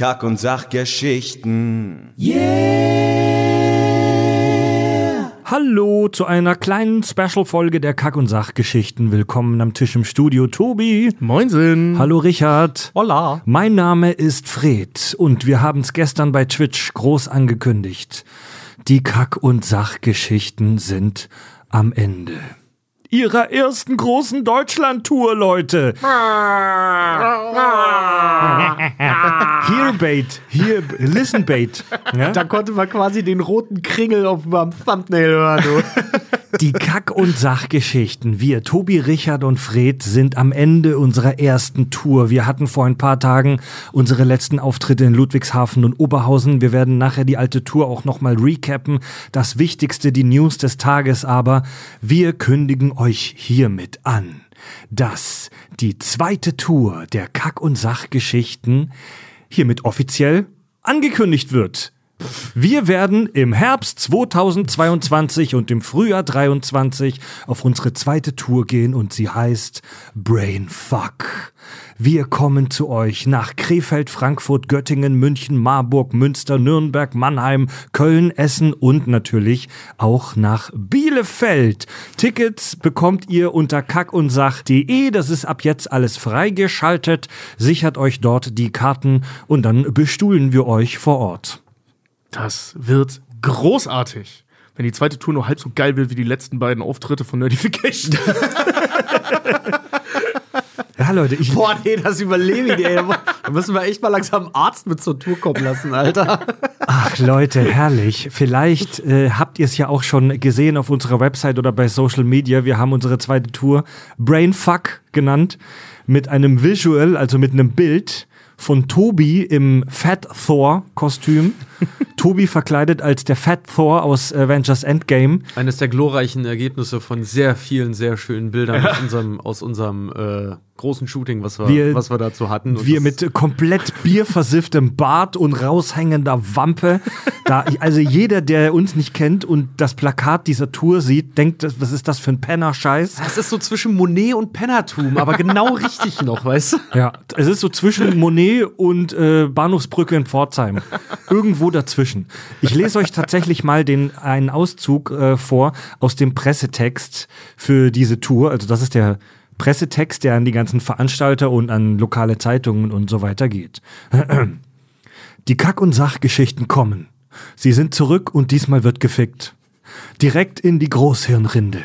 Kack- und Sachgeschichten. Hallo zu einer kleinen Special-Folge der Kack- und Sachgeschichten. Willkommen am Tisch im Studio, Tobi. Moinsen. Hallo Richard. Hola. Mein Name ist Fred und wir haben es gestern bei Twitch groß angekündigt. Die Kack- und Sachgeschichten sind am Ende. Ihrer ersten großen Deutschland-Tour, Leute. Here bait, here, listen bait. Ja? Da konnte man quasi den roten Kringel auf dem Thumbnail hören. Du. Die Kack- und Sachgeschichten. Wir, Tobi, Richard und Fred, sind am Ende unserer ersten Tour. Wir hatten vor ein paar Tagen unsere letzten Auftritte in Ludwigshafen und Oberhausen. Wir werden nachher die alte Tour auch nochmal recappen. Das Wichtigste, die News des Tages aber. Wir kündigen euch hiermit an, dass die zweite Tour der Kack- und Sachgeschichten hiermit offiziell angekündigt wird. Wir werden im Herbst 2022 und im Frühjahr 23 auf unsere zweite Tour gehen und sie heißt Brainfuck. Wir kommen zu euch nach Krefeld, Frankfurt, Göttingen, München, Marburg, Münster, Nürnberg, Mannheim, Köln, Essen und natürlich auch nach Bielefeld. Tickets bekommt ihr unter kackundsach.de. Das ist ab jetzt alles freigeschaltet. Sichert euch dort die Karten und dann bestuhlen wir euch vor Ort. Das wird großartig. Wenn die zweite Tour nur halb so geil wird wie die letzten beiden Auftritte von Nerdification. Ja, Leute, ich, Boah, nee, das überlebe ich, ey. Da müssen wir echt mal langsam einen Arzt mit zur Tour kommen lassen, Alter. Ach Leute, herrlich. Vielleicht äh, habt ihr es ja auch schon gesehen auf unserer Website oder bei Social Media. Wir haben unsere zweite Tour Brainfuck genannt mit einem Visual, also mit einem Bild von Tobi im Fat Thor Kostüm. Tobi verkleidet als der Fat Thor aus Avengers Endgame. Eines der glorreichen Ergebnisse von sehr vielen, sehr schönen Bildern aus unserem, aus unserem äh, großen Shooting, was wir, Wir- was wir dazu hatten. Und Wir mit komplett bierversifftem Bart und raushängender Wampe. Da, also jeder, der uns nicht kennt und das Plakat dieser Tour sieht, denkt, was ist das für ein Penner-Scheiß? Das ist so zwischen Monet und Pennertum, aber genau richtig noch, weißt du? Ja, es ist so zwischen Monet und äh, Bahnhofsbrücke in Pforzheim. Irgendwo dazwischen. Ich lese euch tatsächlich mal den, einen Auszug äh, vor aus dem Pressetext für diese Tour. Also das ist der Pressetext, der an die ganzen Veranstalter und an lokale Zeitungen und so weiter geht. Die Kack- und Sachgeschichten kommen. Sie sind zurück und diesmal wird gefickt. Direkt in die Großhirnrinde.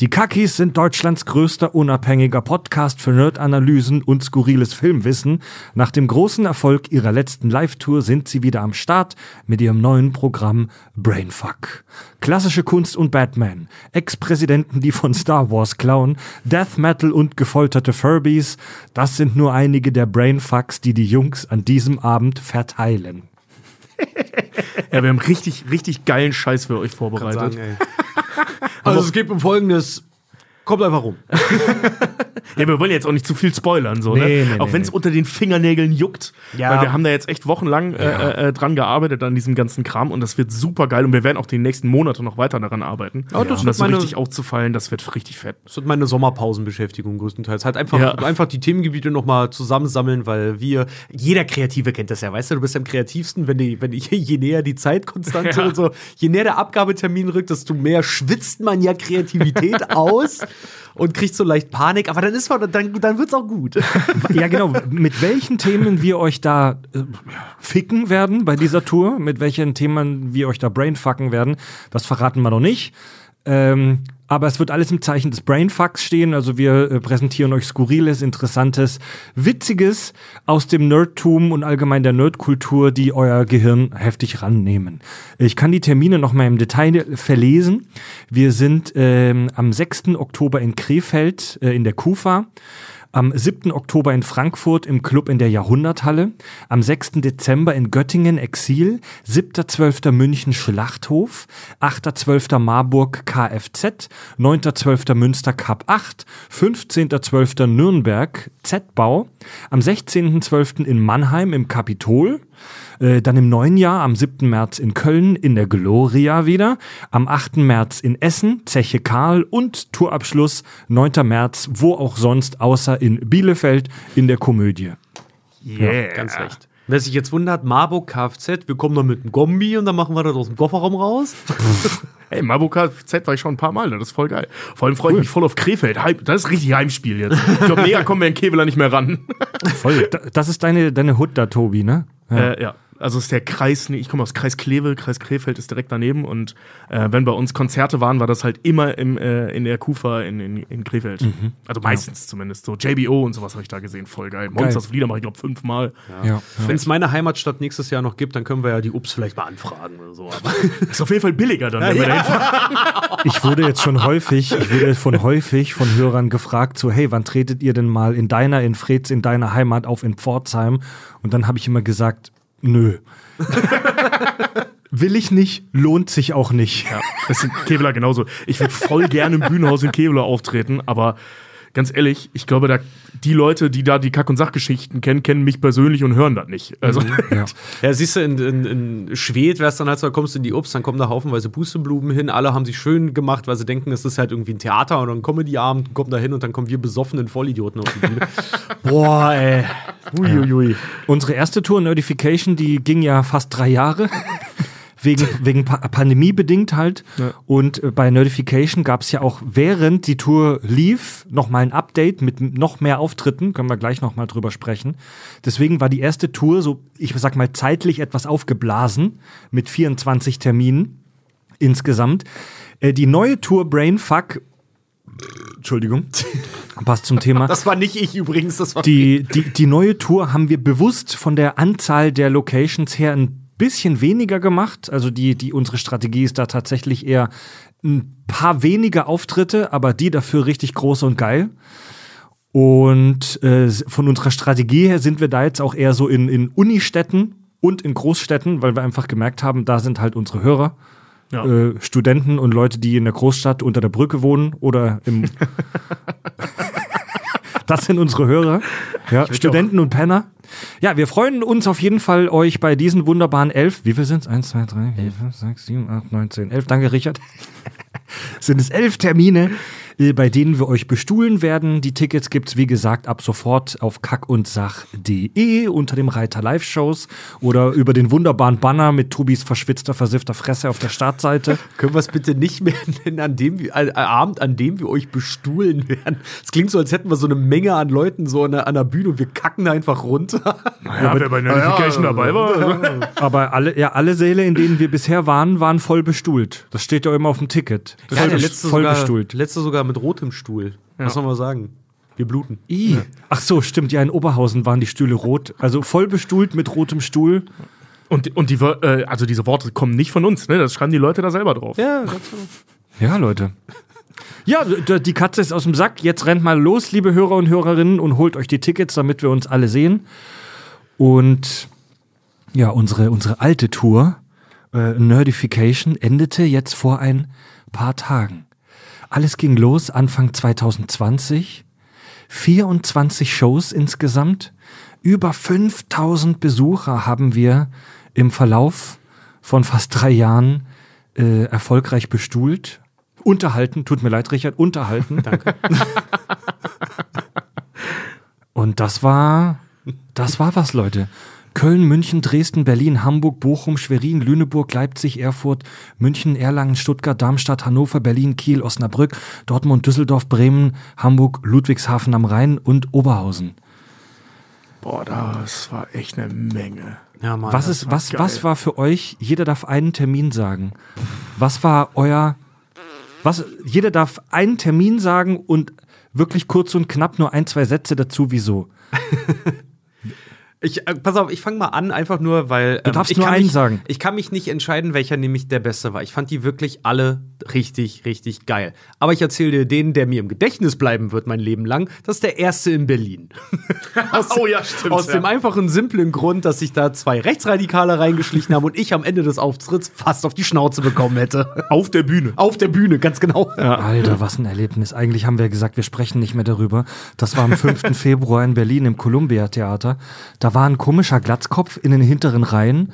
Die Kakis sind Deutschlands größter unabhängiger Podcast für Nerdanalysen und skurriles Filmwissen. Nach dem großen Erfolg ihrer letzten Live-Tour sind sie wieder am Start mit ihrem neuen Programm Brainfuck. Klassische Kunst und Batman, Ex-Präsidenten, die von Star Wars klauen, Death Metal und gefolterte Furbies, das sind nur einige der Brainfucks, die die Jungs an diesem Abend verteilen. Ja, wir haben richtig, richtig geilen Scheiß für euch vorbereitet. Sagen. Also es geht um folgendes. Kommt einfach rum. Ja, wir wollen jetzt auch nicht zu viel spoilern, so, Nee, ne? nee, auch wenn es nee. unter den Fingernägeln juckt. Ja. Weil wir haben da jetzt echt wochenlang äh, äh, dran gearbeitet an diesem ganzen Kram und das wird super geil und wir werden auch die nächsten Monate noch weiter daran arbeiten. Ja, das um wird das so richtig aufzufallen, das wird richtig fett. Das wird meine Sommerpausenbeschäftigung größtenteils. Halt einfach, Ja. einfach die Themengebiete nochmal zusammensammeln, weil wir, jeder Kreative kennt das ja, weißt du, du bist am kreativsten, wenn, die, wenn die, je näher die Zeitkonstante Ja. und so, je näher der Abgabetermin rückt, desto mehr schwitzt man ja Kreativität aus und kriegt so leicht Panik, aber dann ist man, dann, dann wird's auch gut. Ja, genau. Mit welchen Themen wir euch da äh, ficken werden bei dieser Tour, mit welchen Themen wir euch da brainfucken werden, das verraten wir noch nicht. Ähm, aber es wird alles im Zeichen des Brainfucks stehen. Also wir äh, präsentieren euch Skurriles, Interessantes, Witziges aus dem Nerdtum und allgemein der Nerdkultur, die euer Gehirn heftig rannehmen. Ich kann die Termine noch mal im Detail verlesen. Wir sind ähm, am 6. Oktober in Krefeld äh, in der KUFA. Am 7. Oktober in Frankfurt im Club in der Jahrhunderthalle. Am 6. Dezember in Göttingen Exil. 7.12. München Schlachthof. 8.12. Marburg KFZ. 9.12. Münster Cup 8. 15.12. Nürnberg Z-Bau. Am 16.12. in Mannheim im Kapitol. Äh, dann im neuen Jahr, am 7. März in Köln in der Gloria wieder. Am 8. März in Essen, Zeche Karl und Tourabschluss 9. März, wo auch sonst, außer in Bielefeld in der Komödie. Yeah. Ganz recht. Wer sich jetzt wundert, Marburg Kfz, wir kommen dann mit dem Gombi und dann machen wir das aus dem Kofferraum raus. Ey, Marburg KZ war ich schon ein paar Mal, ne? das ist voll geil. Vor allem freue ich mich voll auf Krefeld. Das ist richtig Heimspiel jetzt. Ich glaube, näher kommen wir in Keveler nicht mehr ran. Voll. Da- Das ist deine, deine Hut da, Tobi, ne? Ja. Äh, ja. Also ist der Kreis, ich komme aus Kreis Kleve, Kreis Krefeld ist direkt daneben und äh, wenn bei uns Konzerte waren, war das halt immer im, äh, in der Kufa in, in, in Krefeld. Also meistens zumindest. So JBO und sowas habe ich da gesehen, voll geil. Monsters of Lieder mache ich glaube fünfmal. ja. Wenn es meine Heimatstadt nächstes Jahr noch gibt, dann können wir ja die Ups vielleicht mal anfragen oder so. Aber Ist auf jeden Fall billiger dann, wenn wir dahin fahren. Ich wurde jetzt schon häufig, ich wurde von häufig von Hörern gefragt, so, hey, wann tretet ihr denn mal in deiner, in Freds, in deiner Heimat auf in Pforzheim? Und dann habe ich immer gesagt, nö. Will ich nicht, lohnt sich auch nicht. Ja, das in Kevlar genauso. Ich würde voll gerne im Bühnenhaus in Kevlar auftreten, aber ganz ehrlich, ich glaube, da, die Leute, die da die Kack- und Sachgeschichten kennen, kennen mich persönlich und hören das nicht. Also, Ja. ja, siehst du, in, in, in Schwed wäre es dann halt so, da kommst du in die Ups, dann kommen da haufenweise Pusteblumen hin, alle haben sich schön gemacht, weil sie denken, es ist halt irgendwie ein Theater oder ein Comedy-Abend, kommen da hin und dann kommen wir besoffenen Vollidioten auf die Bühne. Boah, ey. uiuiui. Unsere erste Tour Notification, die ging ja fast drei Jahre. Wegen, wegen pa Pandemie bedingt halt. Ja. Und äh, bei Notification gab es ja auch, während die Tour lief, nochmal ein Update mit noch mehr Auftritten. Können wir gleich nochmal drüber sprechen. Deswegen war die erste Tour so, ich sag mal, zeitlich etwas aufgeblasen mit 24 Terminen insgesamt. Äh, die neue Tour Brainfuck, Entschuldigung, passt zum Thema. Das war nicht ich übrigens, das war Die, die, die neue Tour haben wir bewusst von der Anzahl der Locations her ein bisschen weniger gemacht. Also die, die, unsere Strategie ist da tatsächlich eher ein paar weniger Auftritte, aber die dafür richtig groß und geil. Und äh, von unserer Strategie her sind wir da jetzt auch eher so in, in Unistädten und in Großstädten, weil wir einfach gemerkt haben, da sind halt unsere Hörer. Ja. Äh, Studenten und Leute, die in der Großstadt unter der Brücke wohnen oder im. das sind unsere Hörer. Ja, Studenten und Penner. Ja, wir freuen uns auf jeden Fall, euch bei diesen wunderbaren elf. Wie viel sind es? Eins, zwei, drei, vier, fünf, sechs, sieben, acht, neun, zehn, elf. Danke, Richard. sind es elf Termine, bei denen wir euch bestuhlen werden. Die Tickets gibt's wie gesagt, ab sofort auf kackundsach.de unter dem Reiter Live-Shows oder über den wunderbaren Banner mit Tobis verschwitzter, versiffter Fresse auf der Startseite. Können wir es bitte nicht mehr nennen, an dem wir, äh, Abend, an dem wir euch bestuhlen werden? Es klingt so, als hätten wir so eine Menge an Leuten so an der, an der Bühne und wir kacken da einfach runter. Ja, wer bei Notification dabei war. Aber alle, ja, alle Säle, in denen wir bisher waren, waren voll bestuhlt. Das steht ja immer auf dem Ticket. Ja, Voll, der bes- letzte voll sogar, bestuhlt. letzte sogar mit rotem Stuhl. Was soll man sagen? Wir bluten. I. Ach so, stimmt. Ja, in Oberhausen waren die Stühle rot. Also voll bestuhlt mit rotem Stuhl. Und, und die, äh, also diese Worte kommen nicht von uns, ne? Das schreiben die Leute da selber drauf. Ja, ganz genau. Ja, Leute. Ja, die Katze ist aus dem Sack. Jetzt rennt mal los, liebe Hörer und Hörerinnen, und holt euch die Tickets, damit wir uns alle sehen. Und ja, unsere, unsere alte Tour, äh, Nerdification, endete jetzt vor ein paar Tagen. Alles ging los Anfang 2020. 24 Shows insgesamt. Über 5000 Besucher haben wir im Verlauf von fast drei Jahren äh, erfolgreich bestuhlt. Unterhalten, tut mir leid, Richard, unterhalten. Danke. Und das war, das war was, Leute. Köln, München, Dresden, Berlin, Hamburg, Bochum, Schwerin, Lüneburg, Leipzig, Erfurt, München, Erlangen, Stuttgart, Darmstadt, Hannover, Berlin, Kiel, Osnabrück, Dortmund, Düsseldorf, Bremen, Hamburg, Ludwigshafen am Rhein und Oberhausen. Boah, das war echt eine Menge. Ja, Mann, Was ist, war was, geil. was war für euch? Jeder darf einen Termin sagen. Was war euer, was, jeder darf einen Termin sagen und wirklich kurz und knapp nur ein, zwei Sätze dazu, wieso. Ich, äh, pass auf, ich fange mal an, einfach nur, weil. Du darfst ich nur kann einen mich, sagen. Ich kann mich nicht entscheiden, welcher nämlich der beste war. Ich fand die wirklich alle richtig, richtig geil. Aber ich erzähle dir den, der mir im Gedächtnis bleiben wird, mein Leben lang. Das ist der erste in Berlin. aus, Oh ja, stimmt, Aus ja. dem einfachen, simplen Grund, dass sich da zwei Rechtsradikale reingeschlichen haben und ich am Ende des Auftritts fast auf die Schnauze bekommen hätte. Auf der Bühne. auf der Bühne, ganz genau. Alter, was ein Erlebnis. Eigentlich haben wir gesagt, wir sprechen nicht mehr darüber. Das war am 5. Februar in Berlin im Columbia Theater. Da war ein komischer Glatzkopf in den hinteren Reihen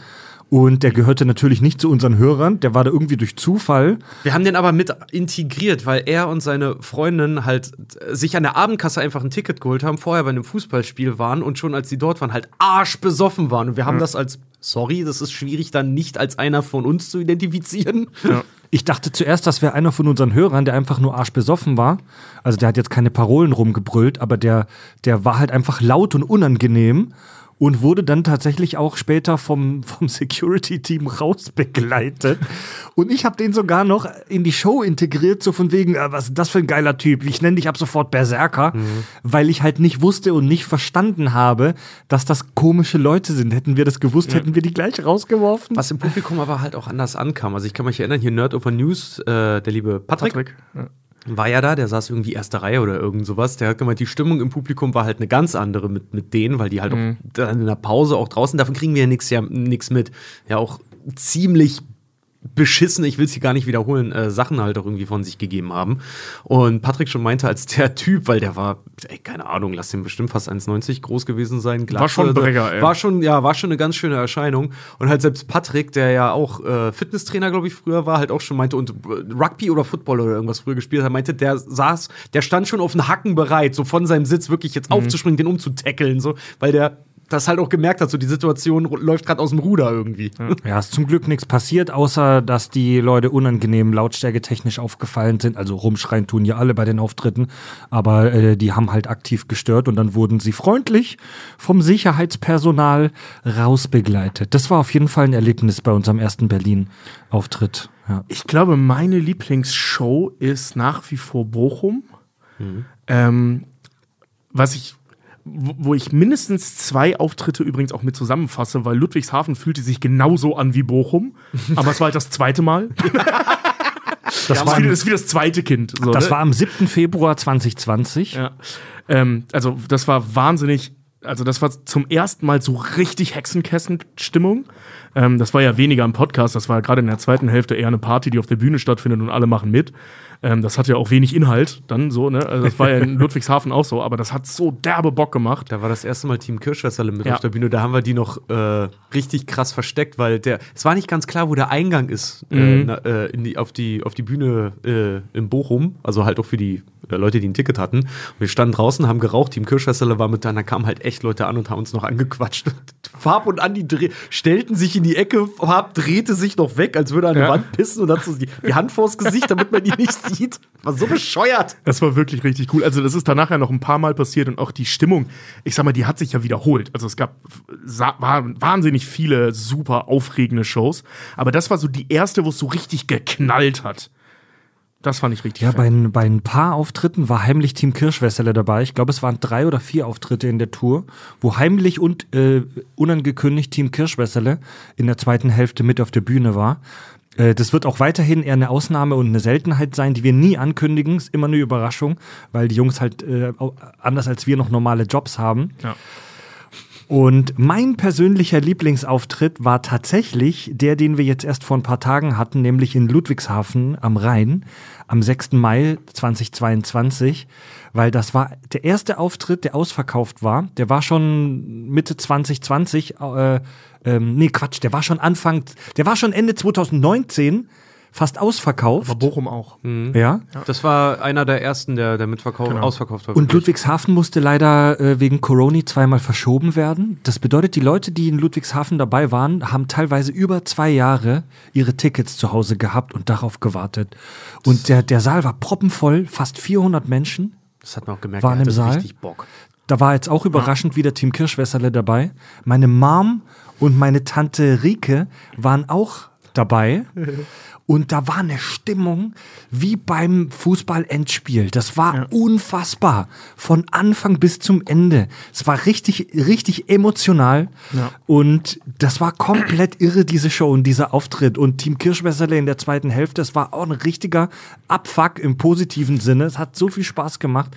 Und der gehörte natürlich nicht zu unseren Hörern, der war da irgendwie durch Zufall. Wir haben den aber mit integriert, weil er und seine Freundin halt äh, sich an der Abendkasse einfach ein Ticket geholt haben, vorher bei einem Fußballspiel waren und schon als sie dort waren, halt arschbesoffen waren. Und wir haben das als, sorry, das ist schwierig dann nicht als einer von uns zu identifizieren. Ich dachte zuerst, das wäre einer von unseren Hörern, der einfach nur arschbesoffen war. Also der hat jetzt keine Parolen rumgebrüllt, aber der, der war halt einfach laut und unangenehm und wurde dann tatsächlich auch später vom, vom Security-Team rausbegleitet. Und ich habe den sogar noch in die Show integriert, so von wegen, äh, was ist das für ein geiler Typ? Ich nenne dich ab sofort Berserker, weil ich halt nicht wusste und nicht verstanden habe, dass das komische Leute sind. Hätten wir das gewusst, hätten wir die gleich rausgeworfen. Was im Publikum aber halt auch anders ankam. Also ich kann mich erinnern, hier Nerd Over News, äh, der liebe Patrick, Patrick. Ja. War ja da, der saß irgendwie erste Reihe oder irgend sowas. Der hat gemeint, die Stimmung im Publikum war halt eine ganz andere mit, mit denen, weil die halt auch dann in der Pause auch draußen, davon kriegen wir ja nichts ja, nix mit. Ja, auch ziemlich beschissen, ich will es hier gar nicht wiederholen, äh, Sachen halt auch irgendwie von sich gegeben haben. Und Patrick schon meinte, als der Typ, weil der war, ey, keine Ahnung, lass den bestimmt fast 1,90 groß gewesen sein. War schon ein Brecher, ey. War schon, ja, war schon eine ganz schöne Erscheinung. Und halt selbst Patrick, der ja auch äh, Fitnesstrainer, glaube ich, früher war, halt auch schon meinte und äh, Rugby oder Football oder irgendwas früher gespielt hat, meinte, der saß, der stand schon auf den Hacken bereit, so von seinem Sitz wirklich jetzt aufzuspringen, den umzutackeln, so, weil der das halt auch gemerkt hat, so die Situation läuft gerade aus dem Ruder irgendwie. Ja, ist zum Glück nichts passiert, außer dass die Leute unangenehm lautstärketechnisch aufgefallen sind. Also rumschreien tun ja alle bei den Auftritten, aber äh, die haben halt aktiv gestört und dann wurden sie freundlich vom Sicherheitspersonal rausbegleitet. Das war auf jeden Fall ein Erlebnis bei unserem ersten Berlin-Auftritt. Ja. Ich glaube, meine Lieblingsshow ist nach wie vor Bochum. Ähm, was ich, wo ich mindestens zwei Auftritte übrigens auch mit zusammenfasse, weil Ludwigshafen fühlte sich genauso an wie Bochum, aber es war halt das zweite Mal. Das, Das, war, am- das ist wie das zweite Kind. So, das ne? war am 7. Februar 2020. Ja. Ähm, also, das war wahnsinnig. Also, das war zum ersten Mal so richtig Hexenkessen-Stimmung. Ähm, das war ja weniger im Podcast, das war gerade in der zweiten Hälfte eher eine Party, die auf der Bühne stattfindet und alle machen mit. Ähm, das hat ja auch wenig Inhalt dann so, ne? Also, das war ja in Ludwigshafen auch so, aber das hat so derbe Bock gemacht. Da war das erste Mal Team Kirschwässerle mit Ja. auf der Bühne. Da haben wir die noch äh, richtig krass versteckt, weil der es war nicht ganz klar, wo der Eingang ist äh, Mhm. äh, in die, auf, die, auf die Bühne äh, in Bochum. Also halt auch für die Leute, die ein Ticket hatten. Und wir standen draußen, haben geraucht. Team Kirschwässerle war mit da. und Da kamen halt echt Leute an und haben uns noch angequatscht. Farb und Andi stellten sich in die Ecke. Farb drehte sich noch weg, als würde er an die Ja. Wand pissen und hat so die, die Hand vors Gesicht, damit man die nicht sieht. War so bescheuert. Das war wirklich richtig cool. Also, das ist danach ja noch ein paar Mal passiert und auch die Stimmung, ich sag mal, die hat sich ja wiederholt. Also, es gab wahnsinnig viele super aufregende Shows, aber das war so die erste, wo es so richtig geknallt hat. Das fand ich richtig Ja, bei, ein- bei ein paar Auftritten war heimlich Team Kirschwässerle dabei. Ich glaube, es waren drei oder vier Auftritte in der Tour, wo heimlich und äh, unangekündigt Team Kirschwässerle in der zweiten Hälfte mit auf der Bühne war. Äh, das wird auch weiterhin eher eine Ausnahme und eine Seltenheit sein, die wir nie ankündigen. Ist immer eine Überraschung, weil die Jungs halt äh, anders als wir noch normale Jobs haben. Ja. Und mein persönlicher Lieblingsauftritt war tatsächlich der, den wir jetzt erst vor ein paar Tagen hatten, nämlich in Ludwigshafen am Rhein am 6. Mai 2022, weil das war der erste Auftritt, der ausverkauft war. Der war schon Mitte 2020, äh, ähm, nee Quatsch, der war schon Anfang, der war schon Ende 2019 fast ausverkauft. Aber Bochum auch. ja. Das war einer der ersten, der, der mitverkauft, ausverkauft war. Und Ludwigshafen musste leider äh, wegen Corona zweimal verschoben werden. Das bedeutet, die Leute, die in Ludwigshafen dabei waren, haben teilweise über zwei Jahre ihre Tickets zu Hause gehabt und darauf gewartet. Und der, der Saal war proppenvoll, fast 400 Menschen. Das hat man auch gemerkt, Waren im Saal? richtig Bock. Da war jetzt auch überraschend wieder Team Kirschwässerle dabei. Meine Mom und meine Tante Rike waren auch dabei. Und da war eine Stimmung wie beim Fußball-Endspiel. Das war unfassbar. Von Anfang bis zum Ende. Es war richtig, richtig emotional. Ja. Und das war komplett irre, diese Show und dieser Auftritt. Und Team Kirschwässerle in der zweiten Hälfte, es war auch ein richtiger Abfuck im positiven Sinne. Es hat so viel Spaß gemacht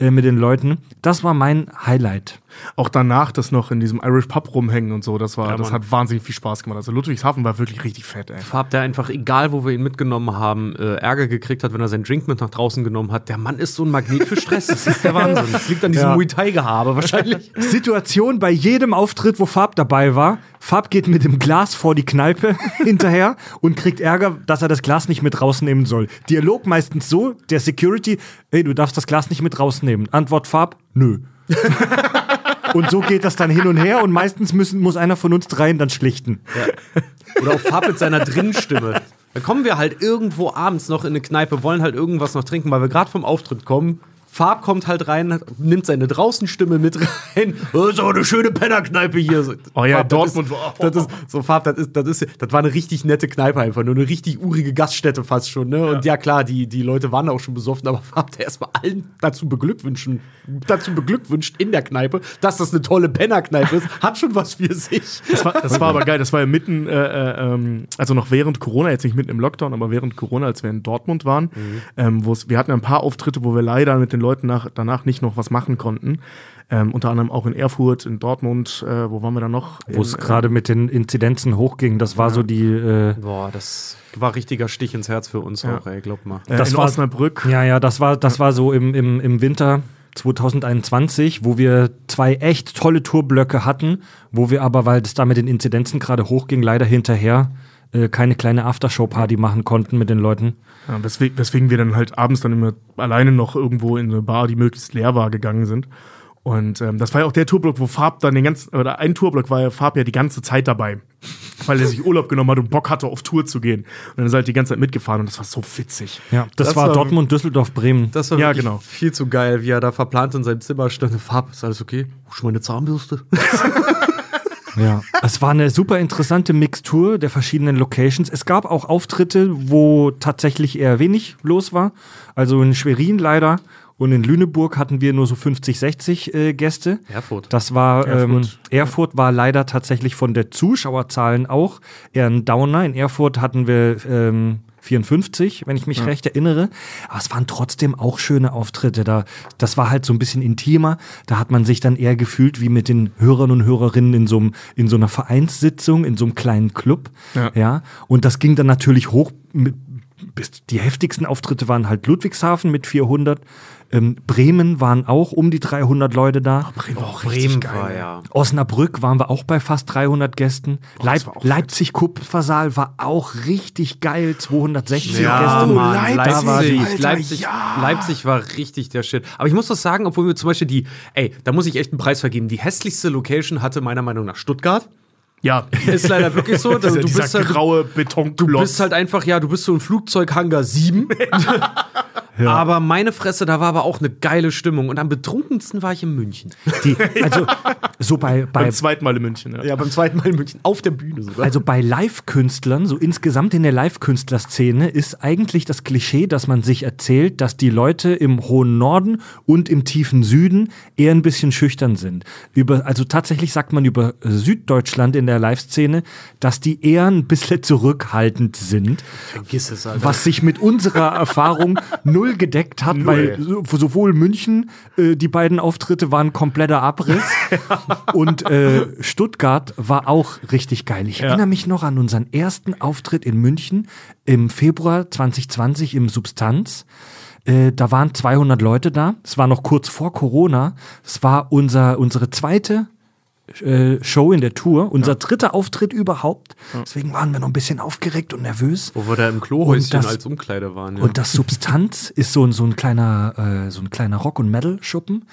äh, mit den Leuten. Das war mein Highlight. Auch danach das noch in diesem Irish Pub rumhängen und so, das war, Ja, das hat wahnsinnig viel Spaß gemacht. Also Ludwigshafen war wirklich richtig fett, ey. Farb, der einfach, egal wo wir ihn mitgenommen haben, äh, Ärger gekriegt hat, wenn er seinen Drink mit nach draußen genommen hat. Der Mann ist so ein Magnet für Stress. Das ist der Wahnsinn. Das liegt an diesem Ja. Muay Thai-Gehabe wahrscheinlich. Situation bei jedem Auftritt, wo Farb dabei war, Fab geht mit dem Glas vor die Kneipe hinterher und kriegt Ärger, dass er das Glas nicht mit rausnehmen soll. Dialog meistens so, der Security, hey, du darfst das Glas nicht mit rausnehmen. Antwort Fab, nö. und so geht das dann hin und her und meistens müssen, muss einer von uns dreien dann schlichten. Oder auch Fab mit seiner Drinnenstimme. Da kommen wir halt irgendwo abends noch in eine Kneipe, wollen halt irgendwas noch trinken, weil wir gerade vom Auftritt kommen. Farb kommt halt rein, nimmt seine Draußenstimme mit rein. Oh, ist aber eine schöne Pennerkneipe hier. So, Oh ja, Farb, das Dortmund ist- war- Das ist, so Farb, das ist, das ist, das war eine richtig nette Kneipe einfach, nur eine richtig urige Gaststätte fast schon, ne? Und ja klar, die, die Leute waren auch schon besoffen, aber Farb hat erstmal allen dazu beglückwünschen, dazu beglückwünscht in der Kneipe, dass das eine tolle Pennerkneipe ist, hat schon was für sich. Das war, das war aber geil. Das war ja mitten, äh, äh, ähm, also noch während Corona, jetzt nicht mitten im Lockdown, aber während Corona, als wir in Dortmund waren, ähm, wo es, wir hatten ja ein paar Auftritte, wo wir leider mit den Leuten nach, danach nicht noch was machen konnten. Ähm, unter anderem auch in Erfurt, in Dortmund, äh, wo waren wir da noch? Wo es äh, gerade mit den Inzidenzen hochging. Das war so die. Äh, Boah, das war richtiger Stich ins Herz für uns Ja. auch, ey, glaub mal. äh, das in war- Osnabrück. Ja, ja, das war, das war so im, im, im Winter 2021, wo wir zwei echt tolle Tourblöcke hatten, wo wir aber, weil es da mit den Inzidenzen gerade hochging, leider hinterher äh, keine kleine Aftershow-Party machen konnten mit den Leuten. Ja, weswegen, weswegen wir dann halt abends dann immer alleine noch irgendwo in eine Bar, die möglichst leer war, gegangen sind. Und ähm, das war ja auch der Tourblock, wo Farb dann den ganzen, oder ein Tourblock war ja Farb ja die ganze Zeit dabei. Weil er sich Urlaub genommen hat und Bock hatte, auf Tour zu gehen. Und dann ist er halt die ganze Zeit mitgefahren und das war so witzig. Ja, das, Das war, war- Dortmund, Düsseldorf, Bremen. Das war Ja, wirklich genau. viel zu geil, wie er da verplant in seinem Zimmer stand. Farb, ist alles okay? Schon meine Zahnbürste? Ja, es war eine super interessante Mixtur der verschiedenen Locations. Es gab auch Auftritte, wo tatsächlich eher wenig los war. Also in Schwerin leider und in Lüneburg hatten wir nur so 50, 60 äh, Gäste. Erfurt. Das war Erfurt. Ähm, Erfurt. Erfurt war leider tatsächlich von der Zuschauerzahlen auch eher ein Downer. In Erfurt hatten wir ähm, 54, wenn ich mich recht erinnere. Aber es waren trotzdem auch schöne Auftritte. Da, das war halt so ein bisschen intimer. Da hat man sich dann eher gefühlt wie mit den Hörern und Hörerinnen in so, einem, in so einer Vereinssitzung, in so einem kleinen Club. Ja. ja. Und das ging dann natürlich hoch. Mit, bis die heftigsten Auftritte waren halt Ludwigshafen mit 400. Ähm, Bremen waren auch um die 300 Leute da. Bremen war auch Bremen war ja. Osnabrück waren wir auch bei fast 300 Gästen. Leip war auch Leipzig Kupfersaal war auch richtig geil, 260 Ja, Gäste. Mann, Leipzig, Leipzig, war Alter, Leipzig, ja. Leipzig war richtig der Shit. Aber ich muss doch sagen, obwohl wir zum Beispiel die, ey, da muss ich echt einen Preis vergeben. Die hässlichste Location hatte meiner Meinung nach Stuttgart. Ja, Ist leider wirklich so. dieser, du, bist halt, graue du Betonklotz. bist halt einfach, ja, du bist so ein Flugzeughangar 7. Aber meine Fresse, da war aber auch eine geile Stimmung. Und am betrunkensten war ich in München. Die, also so bei, bei beim zweiten Mal in München. Ja. Ja, beim zweiten Mal in München. Auf der Bühne sogar. Also bei Live-Künstlern, so insgesamt in der Live-Künstlerszene, ist eigentlich das Klischee, dass man sich erzählt, dass die Leute im hohen Norden und im tiefen Süden eher ein bisschen schüchtern sind. Über, also tatsächlich sagt man über Süddeutschland in der Live-Szene, dass die eher ein bisschen zurückhaltend sind, Vergiss es, Alter. was sich mit unserer Erfahrung null gedeckt hat, weil so- sowohl München, äh, die beiden Auftritte waren kompletter Abriss und äh, Stuttgart war auch richtig geil. Ich erinnere mich noch an unseren ersten Auftritt in München im Februar 2020 im Substanz. Äh, da waren 200 Leute da. Es war noch kurz vor Corona. Es war unser, unsere zweite äh, Show in der Tour, unser dritter Auftritt überhaupt. Deswegen waren wir noch ein bisschen aufgeregt und nervös. Wo wir da im Klohäuschen das- als Umkleide waren. Ja. Und das Substanz ist so, ein- so ein kleiner, äh, so ein kleiner Rock- und Metal-Schuppen.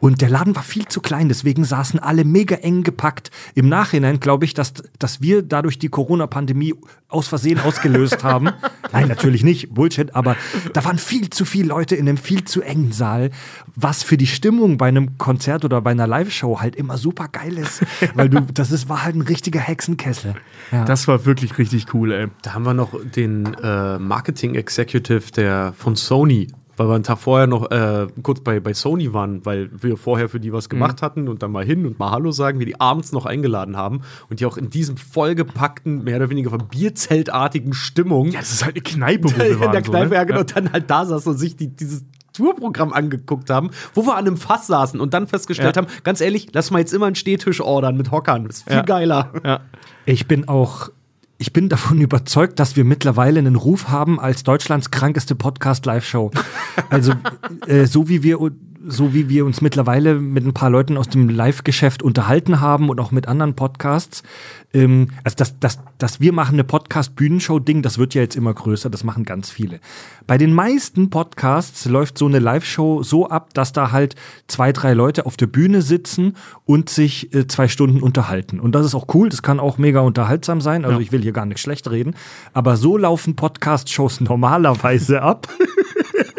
Und der Laden war viel zu klein, deswegen saßen alle mega eng gepackt. Im Nachhinein glaube ich, dass, dass wir dadurch die Corona-Pandemie aus Versehen ausgelöst haben. Nein, natürlich nicht, Bullshit, aber da waren viel zu viele Leute in einem viel zu engen Saal, was für die Stimmung bei einem Konzert oder bei einer Live-Show halt immer super geil ist. Weil du, das ist, war halt ein richtiger Hexenkessel. Ja. Das war wirklich richtig cool, ey. Da haben wir noch den äh, Marketing Executive der von Sony, weil wir einen Tag vorher noch äh, kurz bei, bei Sony waren, weil wir vorher für die was gemacht hatten und dann mal hin und mal Hallo sagen, wir die abends noch eingeladen haben und die auch in diesem vollgepackten, mehr oder weniger bierzeltartigen Stimmung Ja, das ist halt eine Kneipe, wo wir in waren. der so, Kneipe ne? ja, genau, dann halt da saß und sich die, dieses Tourprogramm angeguckt haben, wo wir an einem Fass saßen und dann festgestellt Ja. haben, ganz ehrlich, lass mal jetzt immer einen Stehtisch ordern mit Hockern. Das ist viel Ja. geiler. Ja. Ich bin auch, ich bin davon überzeugt, dass wir mittlerweile einen Ruf haben als Deutschlands krankeste Podcast-Live-Show. Also, äh, so wie wir so wie wir uns mittlerweile mit ein paar Leuten aus dem Live-Geschäft unterhalten haben und auch mit anderen Podcasts, ähm, also das, das, das wir machen eine Podcast-Bühnenshow-Ding, das wird ja jetzt immer größer, das machen ganz viele. Bei den meisten Podcasts läuft so eine Live-Show so ab, dass da halt zwei, drei Leute auf der Bühne sitzen und sich äh, zwei Stunden unterhalten. Und das ist auch cool, das kann auch mega unterhaltsam sein, also ich will hier gar nicht schlecht reden, aber so laufen Podcast-Shows normalerweise ab.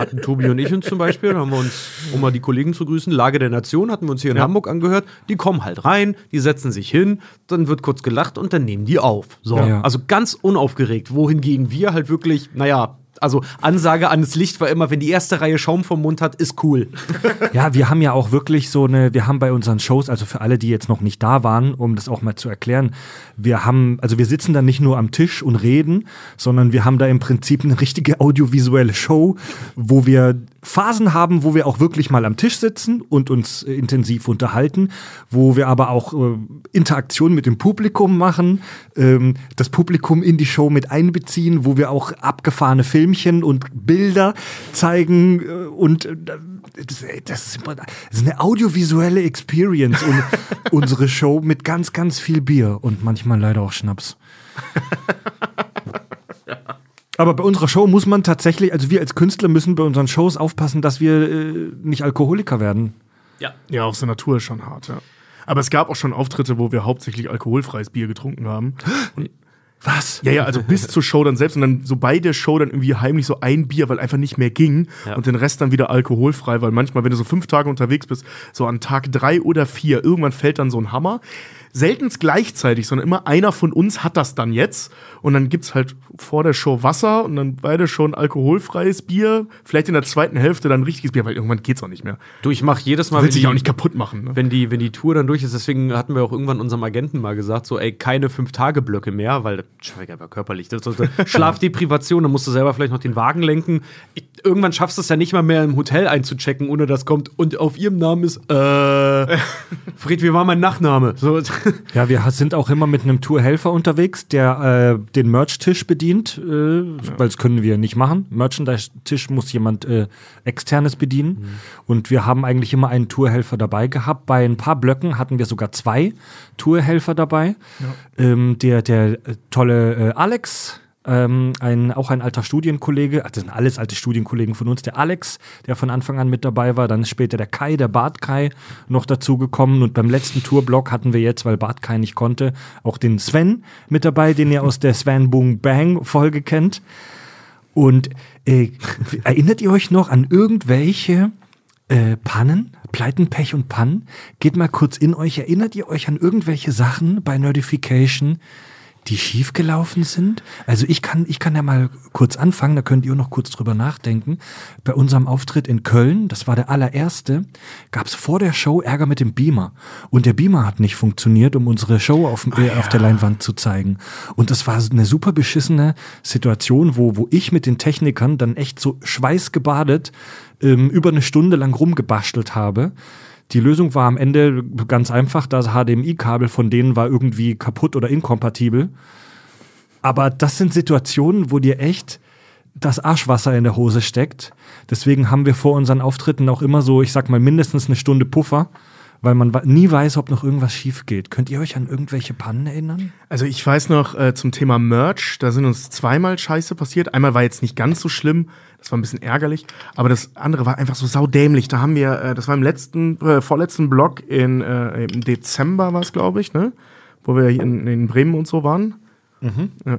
hatten Tobi und ich uns zum Beispiel, haben wir uns, um mal die Kollegen zu grüßen, Lage der Nation, hatten wir uns hier in Hamburg angehört. Die kommen halt rein, die setzen sich hin, dann wird kurz gelacht und dann nehmen die auf. So, Ja. also ganz unaufgeregt. Wohingegen wir halt wirklich, naja, also Ansage an das Licht war immer, wenn die erste Reihe Schaum vom Mund hat, ist cool. Ja, wir haben ja auch wirklich so eine, wir haben bei unseren Shows, also für alle, die jetzt noch nicht da waren, um das auch mal zu erklären, wir haben, also wir sitzen da nicht nur am Tisch und reden, sondern wir haben da im Prinzip eine richtige audiovisuelle Show, wo wir Phasen haben, wo wir auch wirklich mal am Tisch sitzen und uns äh, intensiv unterhalten, wo wir aber auch äh, Interaktion mit dem Publikum machen, ähm, das Publikum in die Show mit einbeziehen, wo wir auch abgefahrene Filmchen und Bilder zeigen äh, und äh, das, immer- das ist eine audiovisuelle Experience und unsere Show mit ganz, ganz viel Bier und manchmal leider auch Schnaps. Aber bei unserer Show muss man tatsächlich, also wir als Künstler müssen bei unseren Shows aufpassen, dass wir äh, nicht Alkoholiker werden. Ja, aus der Natur ist schon hart, ja. Aber es gab auch schon Auftritte, wo wir hauptsächlich alkoholfreies Bier getrunken haben. Was? Ja, ja, also bis zur Show dann selbst und dann so bei der Show dann irgendwie heimlich so ein Bier, weil einfach nicht mehr ging und den Rest dann wieder alkoholfrei, weil manchmal, wenn du so fünf Tage unterwegs bist, so an Tag drei oder vier, irgendwann fällt dann so ein Hammer. Seltens gleichzeitig, sondern immer einer von uns hat das dann jetzt und dann gibt's halt vor der Show Wasser und dann beide schon alkoholfreies Bier, vielleicht in der zweiten Hälfte dann richtiges Bier, weil irgendwann geht's auch nicht mehr. Du, ich mache jedes Mal, Will sich auch nicht kaputt machen. Ne? wenn, die, wenn die Tour dann durch ist, deswegen hatten wir auch irgendwann unserem Agenten mal gesagt, so, ey, keine Fünf-Tage-Blöcke mehr, weil das schweiger aber körperlich. Das ist Schlafdeprivation, dann musst du selber vielleicht noch den Wagen lenken. Ich, irgendwann schaffst du es ja nicht mal mehr im Hotel einzuchecken, ohne dass kommt, und auf ihrem Namen ist, äh, Fred, wie war mein Nachname? So, Ja, wir sind auch immer mit einem Tourhelfer unterwegs, der äh, den Merch-Tisch bedient, äh, weil das können wir nicht machen. Merchandise-Tisch muss jemand äh, externes bedienen. Und wir haben eigentlich immer einen Tourhelfer dabei gehabt. Bei ein paar Blöcken hatten wir sogar zwei Tourhelfer dabei. Ähm, der der äh, tolle äh, Alex. Ähm, ein, auch ein alter Studienkollege, also sind alles alte Studienkollegen von uns, der Alex, der von Anfang an mit dabei war, dann ist später der Kai, der Bart Kai noch dazugekommen und beim letzten Tourblock hatten wir jetzt, weil Bart Kai nicht konnte, auch den Sven mit dabei, den ihr aus der Sven Boom Bang Folge kennt. Und äh, erinnert ihr euch noch an irgendwelche äh, Pannen, Pleiten, Pech und Pannen? Geht mal kurz in euch. Erinnert ihr euch an irgendwelche Sachen bei Notification, die schiefgelaufen sind? Also ich kann, ich kann ja mal kurz anfangen, da könnt ihr noch kurz drüber nachdenken. Bei unserem Auftritt in Köln, das war der allererste, gab es vor der Show Ärger mit dem Beamer. Und der Beamer hat nicht funktioniert, um unsere Show auf, dem- äh, auf der Leinwand zu zeigen. Und das war eine super beschissene Situation, wo, wo ich mit den Technikern dann echt so schweißgebadet ähm, über eine Stunde lang rumgebastelt habe. Die Lösung war am Ende ganz einfach, das HDMI-Kabel von denen war irgendwie kaputt oder inkompatibel. Aber das sind Situationen, wo dir echt das Arschwasser in der Hose steckt. Deswegen haben wir vor unseren Auftritten auch immer so, ich sag mal, mindestens eine Stunde Puffer, weil man nie weiß, ob noch irgendwas schief geht. Könnt ihr euch an irgendwelche Pannen erinnern? Also ich weiß noch äh, zum Thema Merch, da sind uns zweimal Scheiße passiert. Einmal war jetzt nicht ganz so schlimm, das war ein bisschen ärgerlich, aber das andere war einfach so saudämlich. Da haben wir, äh, das war im letzten, äh, vorletzten Blog in, äh, im Dezember war es, glaube ich, ne? Wo wir hier in, in Bremen und so waren. Ja.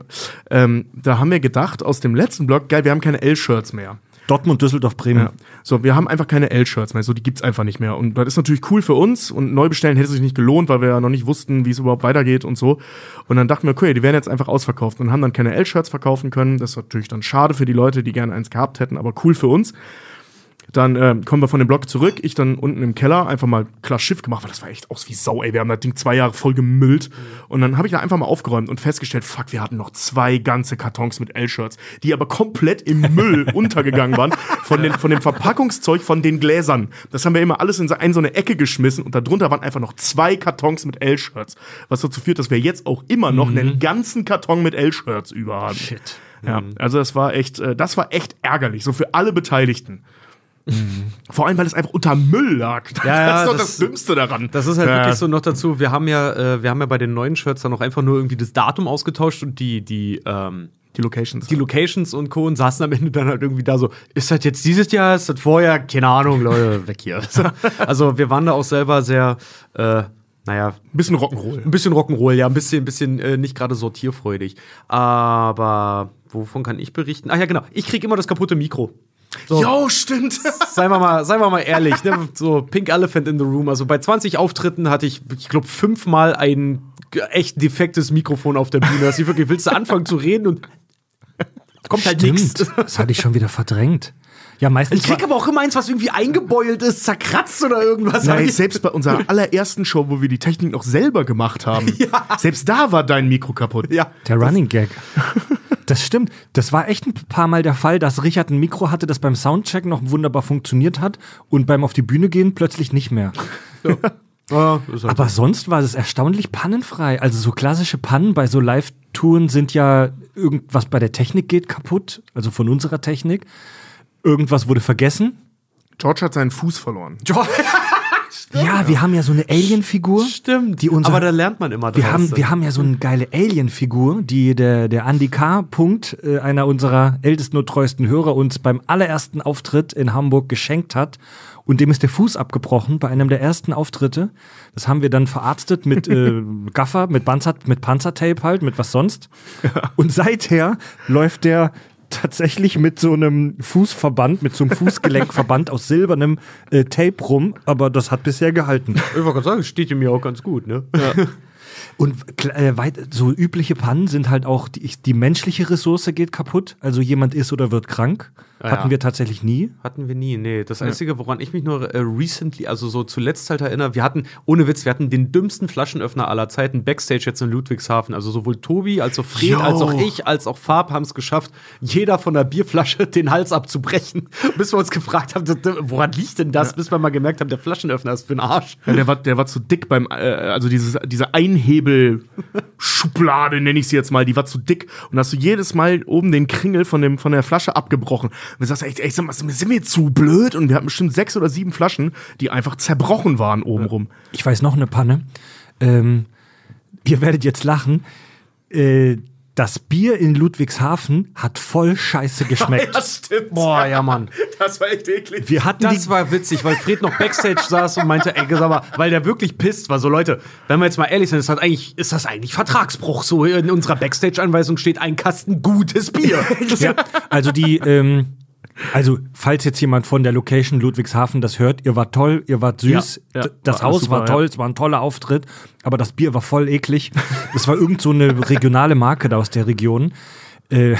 Ähm, da haben wir gedacht, aus dem letzten Blog, geil, wir haben keine L-Shirts mehr. Dortmund, Düsseldorf, Bremen. Ja. So, wir haben einfach keine L-Shirts mehr, so die gibt's einfach nicht mehr. Und das ist natürlich cool für uns und neu bestellen hätte sich nicht gelohnt, weil wir ja noch nicht wussten, wie es überhaupt weitergeht und so. Und dann dachten wir, okay, die werden jetzt einfach ausverkauft und haben dann keine L-Shirts verkaufen können. Das ist natürlich dann schade für die Leute, die gerne eins gehabt hätten, aber cool für uns. Dann äh, kommen wir von dem Blog zurück. Ich dann unten im Keller einfach mal klar Schiff gemacht, weil das war echt aus wie Sau, ey. Wir haben das Ding zwei Jahre voll gemüllt. Und dann habe ich da einfach mal aufgeräumt und festgestellt, fuck, wir hatten noch zwei ganze Kartons mit L-Shirts, die aber komplett im Müll untergegangen waren von, den, von dem Verpackungszeug von den Gläsern. Das haben wir immer alles in so, in so eine Ecke geschmissen und darunter waren einfach noch zwei Kartons mit L-Shirts. Was dazu führt, dass wir jetzt auch immer noch einen ganzen Karton mit L-Shirts über haben. Shit. Ja, also das war echt, äh, das war echt ärgerlich, so für alle Beteiligten. Vor allem, weil es einfach unter Müll lag. Ja, ja, das ist doch das, das- Dümmste daran. Das ist halt Ja. wirklich so noch dazu. Wir haben ja, äh, wir haben ja bei den neuen Shirts dann auch einfach nur irgendwie das Datum ausgetauscht und die, die, ähm, Die Locations. die Locations und Co. und saßen am Ende dann halt irgendwie da so, ist das jetzt dieses Jahr, ist das vorher? Keine Ahnung, Leute, weg hier. also wir waren da auch selber sehr, äh, naja, Ein bisschen Rock'n'Roll. ein bisschen Rock'n'Roll, ja, ein bisschen, ein bisschen äh, nicht gerade sortierfreudig. Aber wovon kann ich berichten? Ach ja, genau. Ich krieg immer das kaputte Mikro. So. Jo, stimmt. Seien wir mal, seien wir mal ehrlich, ne? so Pink Elephant in the Room. Also bei 20 Auftritten hatte ich, ich glaube, fünfmal ein echt defektes Mikrofon auf der Bühne. Dass ich wirklich, willst du anfangen zu reden und kommt halt nichts. Das hatte ich schon wieder verdrängt. Ja, meistens. Ich krieg aber auch immer eins, was irgendwie eingebeult ist, zerkratzt oder irgendwas. Nein, selbst bei unserer allerersten Show, wo wir die Technik noch selber gemacht haben, selbst da war dein Mikro kaputt. ja. Der Running Gag. Das stimmt. Das war echt ein paar Mal der Fall, dass Richard ein Mikro hatte, das beim Soundcheck noch wunderbar funktioniert hat und beim auf die Bühne gehen plötzlich nicht mehr. Ja, ist halt Aber sonst war es erstaunlich pannenfrei. Also so klassische Pannen bei so Live-Touren sind ja irgendwas bei der Technik geht kaputt, also von unserer Technik. Irgendwas wurde vergessen. George hat seinen Fuß verloren. Ja, wir haben ja so eine Alien-Figur. Stimmt. Die unser, aber da lernt man immer wir haben, wir haben ja so eine geile Alien-Figur, die der, der Andy K. Punkt, äh, einer unserer ältesten und treuesten Hörer, uns beim allerersten Auftritt in Hamburg geschenkt hat. Und dem ist der Fuß abgebrochen bei einem der ersten Auftritte. Das haben wir dann verarztet mit äh, Gaffer, mit, Panzer, mit Panzertape halt, mit was sonst. Und seither läuft der tatsächlich mit so einem Fußverband, mit so einem Fußgelenkverband aus silbernem äh, Tape rum, aber das hat bisher gehalten. Ich wollte gerade sagen, es steht mir auch ganz gut, ne? Und kl- äh, weit, so übliche Pannen sind halt auch, die, die menschliche Ressource geht kaputt. Also jemand ist oder wird krank. Ah, Hatten ja. wir tatsächlich nie. Hatten wir nie, nee. Das Einzige, woran ich mich nur äh, recently, also so zuletzt halt erinnere, wir hatten, ohne Witz, wir hatten den dümmsten Flaschenöffner aller Zeiten Backstage jetzt in Ludwigshafen. Also sowohl Tobi, als auch Fred, Jo. als auch ich, als auch Farb haben es geschafft, jeder von der Bierflasche den Hals abzubrechen. Bis wir uns gefragt haben, woran liegt denn das? Bis wir mal gemerkt haben, der Flaschenöffner ist für den Arsch. Ja, der, war, der war zu dick beim, äh, also dieses, diese Einhebel-Schublade, nenne ich sie jetzt mal, die war zu dick. Und hast du jedes Mal oben den Kringel von, dem, von der Flasche abgebrochen. Und du sagst, echt, echt, sag mal, sind wir zu blöd? Und wir hatten bestimmt sechs oder sieben Flaschen, die einfach zerbrochen waren obenrum. Ich weiß noch eine Panne. Ähm, ihr werdet jetzt lachen. Äh, das Bier in Ludwigshafen hat voll scheiße geschmeckt. stimmt. Boah, ja, Mann. Das war echt eklig. Wir hatten Das war witzig, weil Fred noch Backstage saß und meinte, ey, sag mal, weil der wirklich pisst war. So, Leute, wenn wir jetzt mal ehrlich sind, ist das eigentlich, ist das eigentlich Vertragsbruch. So, in unserer Backstage-Anweisung steht ein Kasten gutes Bier. ja, also die, ähm, also falls jetzt jemand von der Location Ludwigshafen das hört, ihr wart toll, ihr wart süß, Ja, ja, das war Haus war super, toll, ja. es war ein toller Auftritt, aber das Bier war voll eklig. Es war irgend so eine regionale Marke da aus der Region. Äh,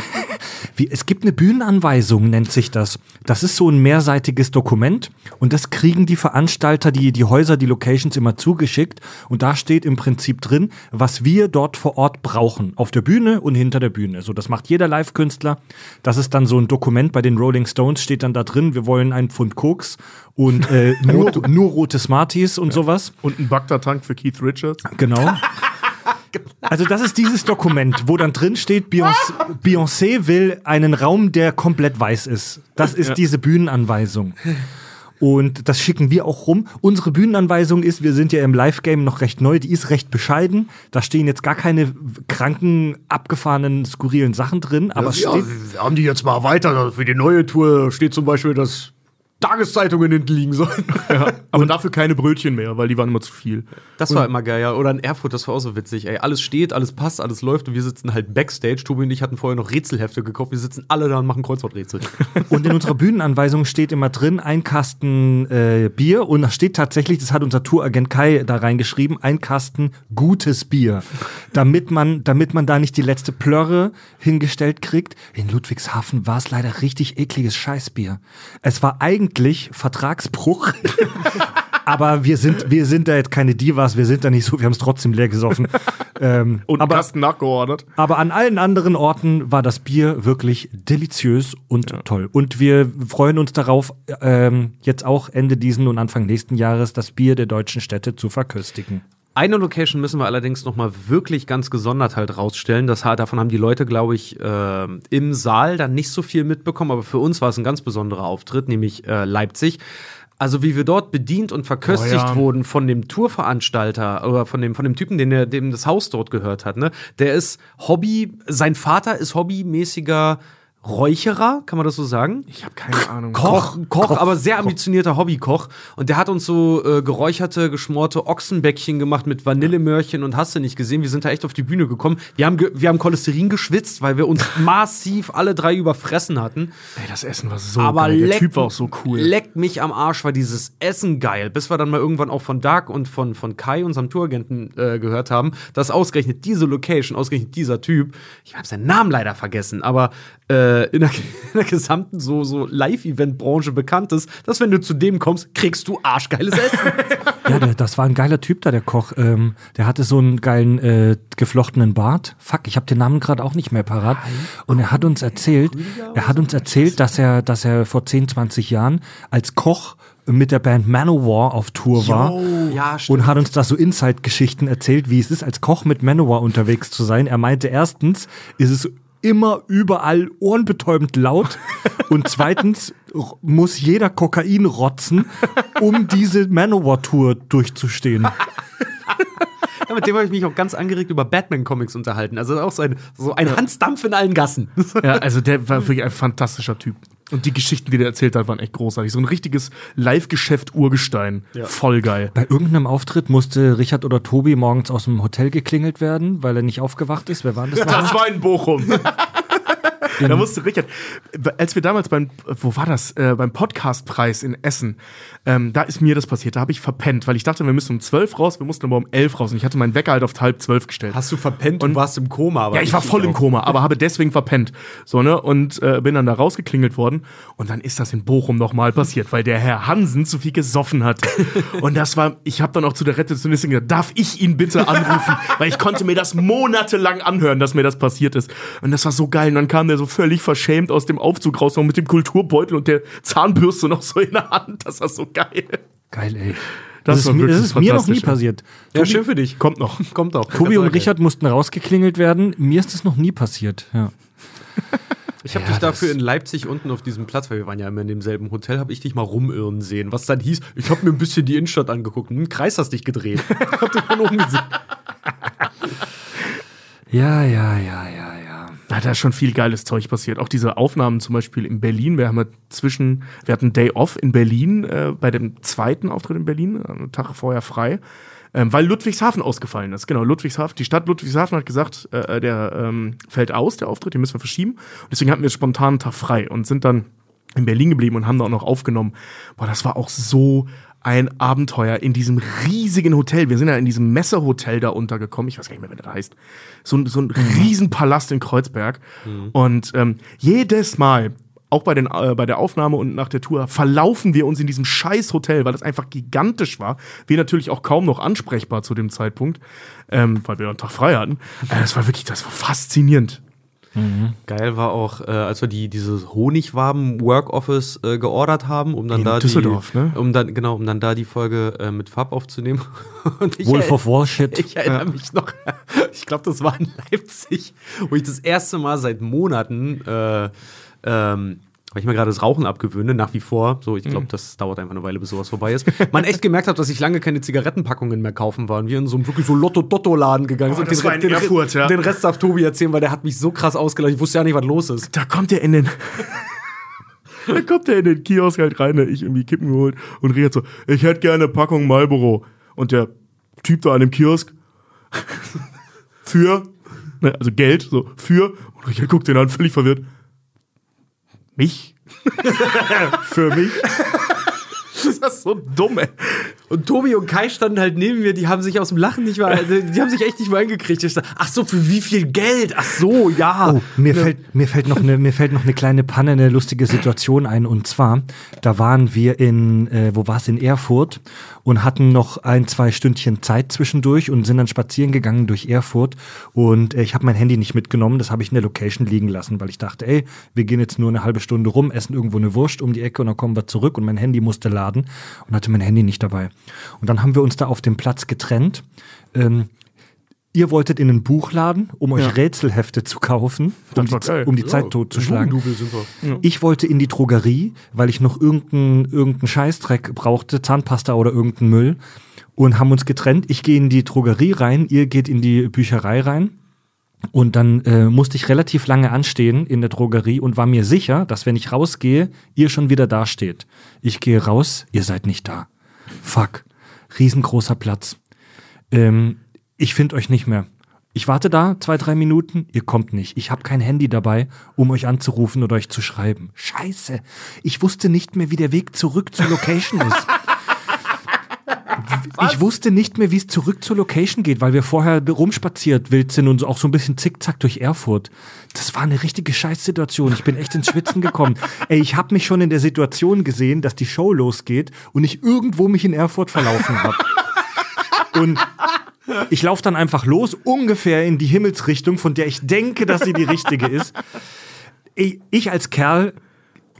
wie, es gibt eine Bühnenanweisung, nennt sich das. Das ist so ein mehrseitiges Dokument und das kriegen die Veranstalter, die, die Häuser, die Locations immer zugeschickt und da steht im Prinzip drin, was wir dort vor Ort brauchen. Auf der Bühne und hinter der Bühne. So, das macht jeder Live-Künstler. Das ist dann so ein Dokument bei den Rolling Stones steht dann da drin, wir wollen einen Pfund Koks und äh, nur, nur rote Smarties und sowas. Und ein Bagdad-Tank für Keith Richards. Genau. Also das ist dieses Dokument, wo dann drin steht, Beyoncé, Beyoncé will einen Raum, der komplett weiß ist. Das ist diese Bühnenanweisung. Und das schicken wir auch rum. Unsere Bühnenanweisung ist, wir sind ja im Live-Game noch recht neu, die ist recht bescheiden. Da stehen jetzt gar keine kranken, abgefahrenen, skurrilen Sachen drin. Aber es steht, wir haben die jetzt mal weiter. Für die neue Tour steht zum Beispiel, dass Tageszeitungen hinten liegen sollen. Aber dafür keine Brötchen mehr, weil die waren immer zu viel. Das war immer geil, ja. Oder in Erfurt, das war auch so witzig. Ey, alles steht, alles passt, alles läuft und wir sitzen halt Backstage. Tobi und ich hatten vorher noch Rätselhefte gekauft. Wir sitzen alle da und machen Kreuzworträtsel. Und in unserer Bühnenanweisung steht immer drin, ein Kasten äh, Bier. Und da steht tatsächlich, das hat unser Touragent Kai da reingeschrieben, ein Kasten gutes Bier. Damit man, damit man da nicht die letzte Plörre hingestellt kriegt. In Ludwigshafen war es leider richtig ekliges Scheißbier. Es war eigentlich Vertragsbruch. Aber wir sind, wir sind da jetzt keine Divas, wir sind da nicht so, wir haben es trotzdem leer gesoffen. ähm, Und aber, Kasten nachgeordert. aber an allen anderen Orten war das Bier wirklich deliziös und toll. Und wir freuen uns darauf, ähm, jetzt auch Ende diesen und Anfang nächsten Jahres das Bier der deutschen Städte zu verköstigen. Eine Location müssen wir allerdings noch mal wirklich ganz gesondert halt rausstellen. Das, hat- davon haben die Leute, glaube ich, äh, im Saal dann nicht so viel mitbekommen, aber für uns war es ein ganz besonderer Auftritt, nämlich äh, Leipzig. Also wie wir dort bedient und verköstigt Oh ja. wurden von dem Tourveranstalter oder von dem, von dem Typen, den der, dem das Haus dort gehört hat. Ne? Der ist Hobby, sein Vater ist hobbymäßiger Räucherer, kann man das so sagen? Ich habe keine Ahnung. Koch, Koch, aber sehr ambitionierter Hobbykoch. Und der hat uns so äh, geräucherte, geschmorte Ochsenbäckchen gemacht mit Vanillemörchen und hast du nicht gesehen. Wir sind da echt auf die Bühne gekommen. Wir haben, ge wir haben Cholesterin geschwitzt, weil wir uns massiv alle drei überfressen hatten. Ey, das Essen war so aber geil. Der Typ war auch so cool. Leck mich am Arsch, war dieses Essen geil. Bis wir dann mal irgendwann auch von Dark und von, von Kai, unserem Touragenten, äh, gehört haben, dass ausgerechnet diese Location, ausgerechnet dieser Typ, ich habe seinen Namen leider vergessen, aber äh, in, der, in der gesamten so, so Live-Event-Branche bekannt ist, dass wenn du zu dem kommst, kriegst du arschgeiles Essen. Ja, der, das war ein geiler Typ da, der Koch. Ähm, der hatte so einen geilen äh, geflochtenen Bart. Fuck, ich habe den Namen gerade auch nicht mehr parat. Und er hat uns erzählt, er hat uns erzählt, dass er, dass er vor 10, 20 Jahren als Koch mit der Band Manowar auf Tour war ja, und hat uns da so Inside-Geschichten erzählt, wie es ist, als Koch mit Manowar unterwegs zu sein. Er meinte, erstens ist es immer überall ohrenbetäubend laut und zweitens muss jeder Kokain rotzen, um diese Manowar-Tour durchzustehen. Ja, mit dem habe ich mich auch ganz angeregt über Batman-Comics unterhalten. Also auch so ein, so ein Hans Dampf in allen Gassen. Ja, also der war wirklich ein fantastischer Typ. Und die Geschichten, die der erzählt hat, waren echt großartig. So ein richtiges Live-Geschäft Urgestein. Voll geil. Bei irgendeinem Auftritt musste Richard oder Tobi morgens aus dem Hotel geklingelt werden, weil er nicht aufgewacht ist. Wer war das? Das war in Bochum. da musste Richard, als wir damals beim, wo war das, äh, beim Podcastpreis in Essen, ähm, da ist mir das passiert, da habe ich verpennt, weil ich dachte, wir müssen um 12 raus, wir mussten aber um 11 raus und ich hatte meinen Wecker halt auf halb zwölf gestellt. Hast du verpennt und warst im Koma? Aber Ja, ich war voll im Koma, aber habe deswegen verpennt. So, ne? Und äh, bin dann da rausgeklingelt worden. Und dann ist das in Bochum nochmal passiert, weil der Herr Hansen zu viel gesoffen hat. und das war, ich habe dann auch zu der Rezeptionistin gesagt, darf ich ihn bitte anrufen? weil ich konnte mir das monatelang anhören, dass mir das passiert ist. Und das war so geil. Und dann kam der so völlig verschämt aus dem Aufzug raus, noch mit dem Kulturbeutel und der Zahnbürste noch so in der Hand. Das war so geil. Geil, ey. Das Das, ist, mir, das ist mir noch nie ja. passiert. Ja, schön für dich. Kommt noch. Kommt auch. Tobi und Richard mussten rausgeklingelt werden. Mir ist das noch nie passiert. Ja. Ich habe Ja, dich dafür in Leipzig unten auf diesem Platz, weil wir waren ja immer in demselben Hotel, habe ich dich mal rumirren sehen. Was dann hieß, ich habe mir ein bisschen die Innenstadt angeguckt. Einen Kreis hast dich gedreht. hab dich von oben gesehen. ja, ja, ja, ja. Da ja schon viel geiles Zeug passiert. Auch diese Aufnahmen zum Beispiel in Berlin. Wir haben ja zwischen, wir hatten Day Off in Berlin, äh, bei dem zweiten Auftritt in Berlin, einen Tag vorher frei, ähm, weil Ludwigshafen ausgefallen ist. Genau, Ludwigshafen, die Stadt Ludwigshafen hat gesagt, äh, der ähm, fällt aus, der Auftritt, den müssen wir verschieben. Und deswegen hatten wir spontan einen Tag frei und sind dann in Berlin geblieben und haben da auch noch aufgenommen. Boah, das war auch so ein Abenteuer in diesem riesigen Hotel. Wir sind ja in diesem Messehotel da untergekommen. Ich weiß gar nicht mehr, wie das heißt. So, ein- so ein Riesenpalast in Kreuzberg. Und ähm, jedes Mal, auch bei, den, äh, bei der Aufnahme und nach der Tour, verlaufen wir uns in diesem scheiß Hotel, weil das einfach gigantisch war. Wir natürlich auch kaum noch ansprechbar zu dem Zeitpunkt, ähm, weil wir einen Tag frei hatten. Äh, das war wirklich, das war faszinierend. Geil war auch, äh, als wir die, dieses Honigwaben-Work-Office äh, geordert haben, um dann In da Düsseldorf, die, ne? um dann, genau, um dann da die Folge äh, mit Fab aufzunehmen. Wolf of Wall Shit. Ich erinnere mich noch, ich glaube, das war in Leipzig, wo ich das erste Mal seit Monaten, äh, ähm, weil ich mir gerade das Rauchen abgewöhne, nach wie vor. So, ich Mhm. glaube, das dauert einfach eine Weile, bis sowas vorbei ist. Man echt gemerkt hat, dass ich lange keine Zigarettenpackungen mehr kaufen war und wir in so einem wirklich so Lotto-Dotto-Laden gegangen Oh, sind. das den, war in Erfurt, ja. den Rest darf Tobi erzählen, weil der hat mich so krass ausgelacht. Ich wusste ja nicht, was los ist. da kommt er in den. da kommt er in den Kiosk halt rein, da ich irgendwie Kippen geholt und redet so, ich hätte gerne eine Packung Marlboro. Und der Typ da an dem Kiosk für, ne, also Geld, so, für, und Richard guckt den an, völlig verwirrt. Mich? für mich? Das ist so dumm, ey. Und Tobi und Kai standen halt neben mir, die haben sich aus dem Lachen nicht mal, die haben sich echt nicht mal eingekriegt. Ich dachte, ach so, für wie viel Geld? Ach so, ja. Oh, mir, fällt, mir, fällt noch eine, mir fällt noch eine kleine Panne, eine lustige Situation ein. Und zwar, da waren wir in, äh, wo war es, in Erfurt und hatten noch ein, zwei Stündchen Zeit zwischendurch und sind dann spazieren gegangen durch Erfurt. Und äh, ich habe mein Handy nicht mitgenommen, das habe ich in der Location liegen lassen, weil ich dachte, ey, wir gehen jetzt nur eine halbe Stunde rum, essen irgendwo eine Wurst um die Ecke und dann kommen wir zurück und mein Handy musste laden und hatte mein Handy nicht dabei. Und dann haben wir uns da auf dem Platz getrennt. Ähm, ihr wolltet in einen Buchladen, um euch Ja. Rätselhefte zu kaufen, um die, um die Zeit totzuschlagen. Wir. Ich wollte in die Drogerie, weil ich noch irgendeinen irgendein Scheißdreck brauchte, Zahnpasta oder irgendeinen Müll. Und haben uns getrennt. Ich gehe in die Drogerie rein, ihr geht in die Bücherei rein. Und dann äh, musste ich relativ lange anstehen in der Drogerie und war mir sicher, dass wenn ich rausgehe, ihr schon wieder dasteht. Ich gehe raus, ihr seid nicht da. Fuck. Riesengroßer Platz. Ähm, ich finde euch nicht mehr. Ich warte da zwei, drei Minuten, ihr kommt nicht. Ich habe kein Handy dabei, um euch anzurufen oder euch zu schreiben. Scheiße. Ich wusste nicht mehr, wie der Weg zurück zur Location ist. Ich wusste nicht mehr, wie es zurück zur Location geht, weil wir vorher rumspaziert wild sind und auch so ein bisschen zickzack durch Erfurt. Das war eine richtige Scheißsituation. Ich bin echt ins Schwitzen gekommen. Ey, ich habe mich schon in der Situation gesehen, dass die Show losgeht und ich irgendwo mich in Erfurt verlaufen habe. Und ich laufe dann einfach los, ungefähr in die Himmelsrichtung, von der ich denke, dass sie die richtige ist. Ich als Kerl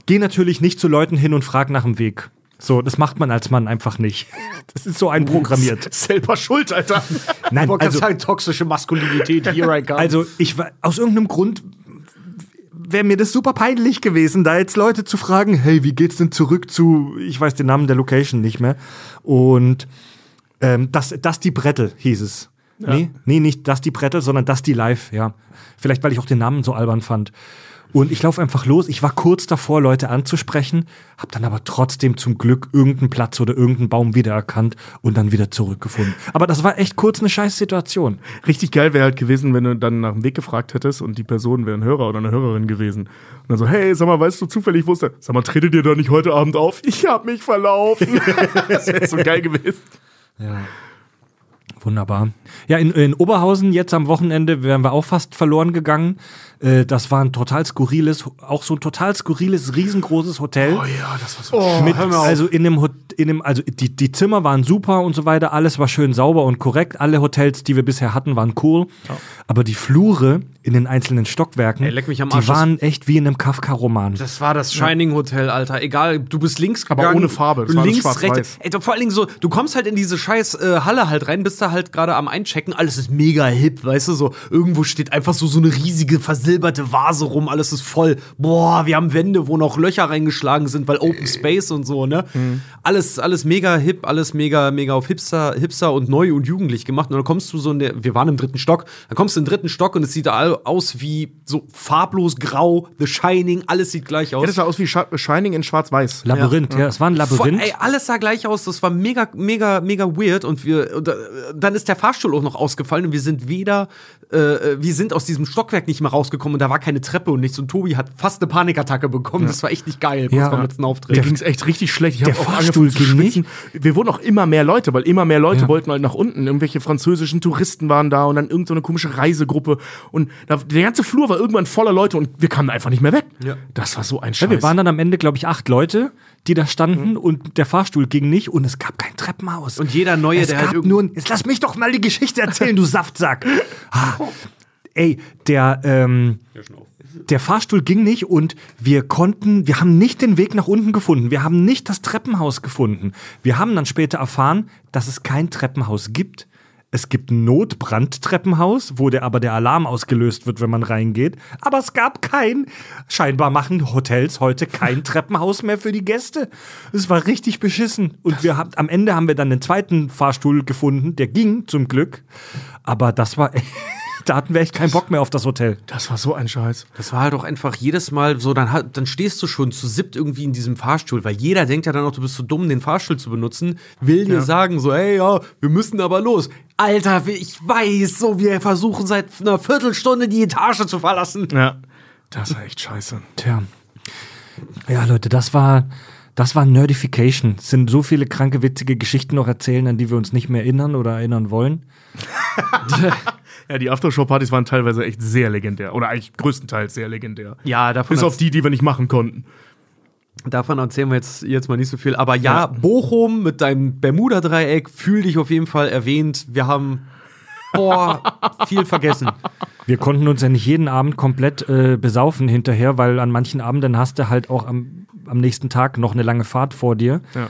gehe natürlich nicht zu Leuten hin und frage nach dem Weg. So, das macht man als Mann einfach nicht. Das ist so einprogrammiert. Selber schuld, Alter. Nein, Ich also, sagen, toxische Maskulinität, here I come. also ich war aus irgendeinem Grund wäre mir das super peinlich gewesen, da jetzt Leute zu fragen, hey, wie geht's denn zurück zu, ich weiß den Namen der Location nicht mehr. Und ähm, das, das die Brettel hieß es. Nee, nee, nicht das die Brettel, sondern das die Live, ja. Vielleicht, weil ich auch den Namen so albern fand. Und ich laufe einfach los. Ich war kurz davor, Leute anzusprechen, habe dann aber trotzdem zum Glück irgendeinen Platz oder irgendeinen Baum wiedererkannt und dann wieder zurückgefunden. Aber das war echt kurz eine scheiß Situation. Richtig geil wäre halt gewesen, wenn du dann nach dem Weg gefragt hättest und die Person wäre ein Hörer oder eine Hörerin gewesen. Und dann so, hey, sag mal, weißt du zufällig, wo ist der? Sag mal, tretet ihr da nicht heute Abend auf? Ich hab mich verlaufen. das wäre so geil gewesen. Wunderbar. Ja, in, in Oberhausen jetzt am Wochenende wären wir auch fast verloren gegangen. Äh, das war ein total skurriles, auch so ein total skurriles, riesengroßes Hotel. Oh ja, das war so mit, also in dem, Hot- in dem, also die, die Zimmer waren super und so weiter, alles war schön sauber und korrekt. Alle Hotels, die wir bisher hatten, waren cool. Aber die Flure in den einzelnen Stockwerken, Ey, leck mich am Arsch, die das- waren echt wie in einem Kafka-Roman. Das war das Shining Hotel, Alter. Egal, du bist links Aber gegangen. ohne Farbe, das links, rechts. Ey, du- vor allen Dingen so, du kommst halt in diese scheiß äh, Halle halt rein, bist da halt gerade am Einchecken. Alles ist mega hip, weißt du, so. Irgendwo steht einfach so, so eine riesige versilberte Vase rum, alles ist voll. Boah, wir haben Wände, wo noch Löcher reingeschlagen sind, weil Open Space und so, ne? Alles, alles mega hip, alles mega, mega auf Hipster, Hipster und neu und jugendlich gemacht. Und dann kommst du so in der, wir waren im dritten Stock, dann kommst du in den dritten Stock und es sieht aus wie so farblos grau, The Shining, alles sieht gleich aus. Ja, das sah aus wie Shining in schwarz-weiß. Labyrinth, ja. es war ein Voll, Labyrinth. ey, alles sah gleich aus. Das war mega, mega, mega weird. Und wir, und, äh, dann ist der Fahrstuhl auch noch ausgefallen und wir sind weder, äh, wir sind aus diesem Stockwerk nicht mehr rausgekommen und da war keine Treppe und nichts. Und Tobi hat fast eine Panikattacke bekommen. Das war echt nicht geil, Ja. dem letzten Mir Auftritt. ging es echt richtig schlecht. Ich der Fahrstuhl ging schwitzen. Wir wurden auch immer mehr Leute, weil immer mehr Leute Ja. wollten halt nach unten. Irgendwelche französischen Touristen waren da und dann irgendeine so eine komische Reisegruppe. Und da, der ganze Flur war irgendwann voller Leute und wir kamen einfach nicht mehr weg. Ja. Das war so ein Scheiß. Ja, wir waren dann am Ende, glaube ich, acht Leute, die da standen und der Fahrstuhl ging nicht und es gab kein Treppenhaus. Und jeder Neue, es der gab halt nur ein, Jetzt lass mich doch mal die Geschichte erzählen, du Saftsack. Ah, ey, der, ähm, der Fahrstuhl ging nicht und wir konnten, wir haben nicht den Weg nach unten gefunden. Wir haben nicht das Treppenhaus gefunden. Wir haben dann später erfahren, dass es kein Treppenhaus gibt. Es gibt ein Notbrandtreppenhaus, wo der aber der Alarm ausgelöst wird, wenn man reingeht. Aber es gab kein. Scheinbar machen Hotels heute kein Treppenhaus mehr für die Gäste. Es war richtig beschissen. Und wir haben, am Ende haben wir dann den zweiten Fahrstuhl gefunden. Der ging zum Glück. Aber das war. da hatten wir echt keinen Bock mehr auf das Hotel. Das war so ein Scheiß. Das war halt auch einfach jedes Mal so, dann, dann stehst du schon zu siebt irgendwie in diesem Fahrstuhl, weil jeder denkt ja dann auch, du bist zu dumm, den Fahrstuhl zu benutzen, will dir sagen so, hey, ja, wir müssen aber los. Alter, ich weiß so, wir versuchen seit einer Viertelstunde die Etage zu verlassen. Ja. Das war echt scheiße. Tja. Ja, Leute, das war, das war Nerdification. Es sind so viele kranke, witzige Geschichten noch erzählen, an die wir uns nicht mehr erinnern oder erinnern wollen. Ja, die Aftershow-Partys waren teilweise echt sehr legendär. Oder eigentlich größtenteils sehr legendär. Ja, davon, Bis auf die, die wir nicht machen konnten. davon erzählen wir jetzt, jetzt mal nicht so viel. Aber ja, Bochum mit deinem Bermuda-Dreieck, fühl dich auf jeden Fall erwähnt. Wir haben, boah, viel vergessen. Wir konnten uns ja nicht jeden Abend komplett äh, besaufen hinterher, weil an manchen Abenden hast du halt auch am, am nächsten Tag noch eine lange Fahrt vor dir. Ja.